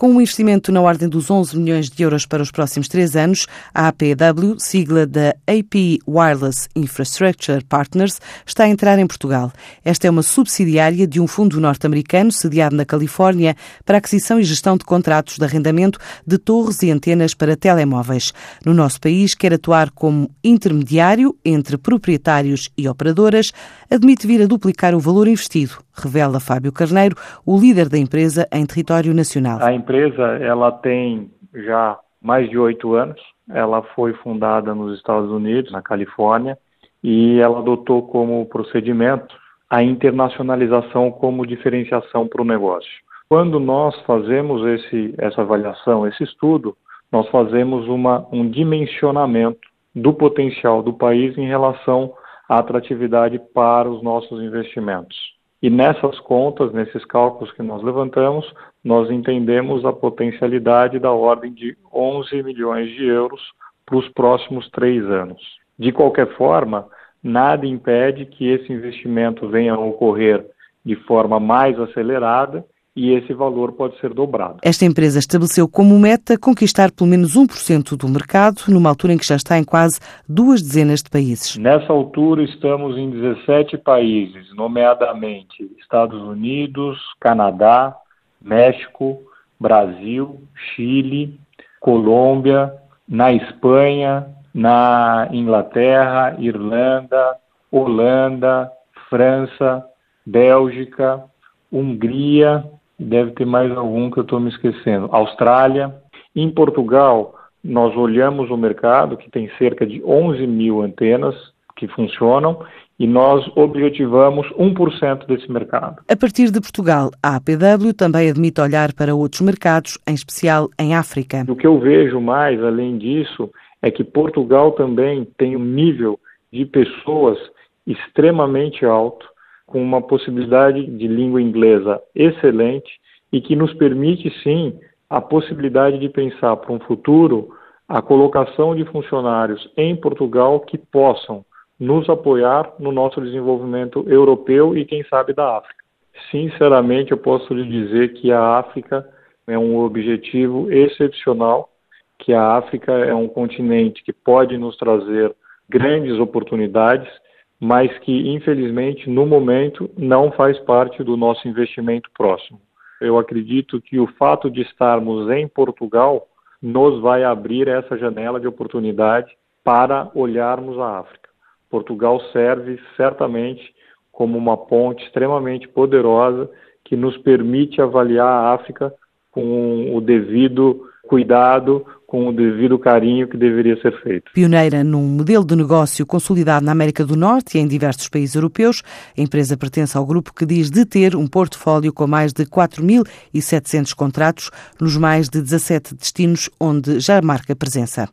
Com um investimento na ordem dos 11 milhões de euros para os próximos três anos, a APW, sigla da AP Wireless Infrastructure Partners, está a entrar em Portugal. Esta é uma subsidiária de um fundo norte-americano sediado na Califórnia para aquisição e gestão de contratos de arrendamento de torres e antenas para telemóveis. No nosso país, quer atuar como intermediário entre proprietários e operadoras, admite vir a duplicar o valor investido, revela Fábio Carneiro, o líder da empresa em território nacional. Empresa ela tem já mais de oito anos. Ela foi fundada nos Estados Unidos, na Califórnia, e ela adotou como procedimento a internacionalização como diferenciação para o negócio. Quando nós fazemos esse, essa avaliação, esse estudo, nós fazemos uma, um dimensionamento do potencial do país em relação à atratividade para os nossos investimentos. E nessas contas, nesses cálculos que nós levantamos, nós entendemos a potencialidade da ordem de 11 milhões de euros para os próximos três anos. De qualquer forma, nada impede que esse investimento venha a ocorrer de forma mais acelerada e esse valor pode ser dobrado. Esta empresa estabeleceu como meta conquistar pelo menos 1% do mercado, numa altura em que já está em quase duas dezenas de países. Nessa altura estamos em 17 países, nomeadamente Estados Unidos, Canadá, México, Brasil, Chile, Colômbia, na Espanha, na Inglaterra, Irlanda, Holanda, França, Bélgica, Hungria, deve ter mais algum que eu estou me esquecendo. Austrália. Em Portugal, nós olhamos o mercado, que tem cerca de 11 mil antenas que funcionam, e nós objetivamos 1% desse mercado. A partir de Portugal, a APW também admite olhar para outros mercados, em especial em África. O que eu vejo mais, além disso, é que Portugal também tem um nível de pessoas extremamente alto com uma possibilidade de língua inglesa excelente e que nos permite, sim, a possibilidade de pensar para um futuro a colocação de funcionários em Portugal que possam nos apoiar no nosso desenvolvimento europeu e, quem sabe, da África. Sinceramente, eu posso lhe dizer que a África é um objetivo excepcional, que a África é um continente que pode nos trazer grandes oportunidades mas que, infelizmente, no momento, não faz parte do nosso investimento próximo. Eu acredito que o fato de estarmos em Portugal nos vai abrir essa janela de oportunidade para olharmos a África. Portugal serve certamente como uma ponte extremamente poderosa que nos permite avaliar a África com o devido cuidado, com o devido carinho que deveria ser feito. Pioneira num modelo de negócio consolidado na América do Norte e em diversos países europeus, a empresa pertence ao grupo que diz de ter um portfólio com mais de 4.700 contratos nos mais de 17 destinos onde já marca presença.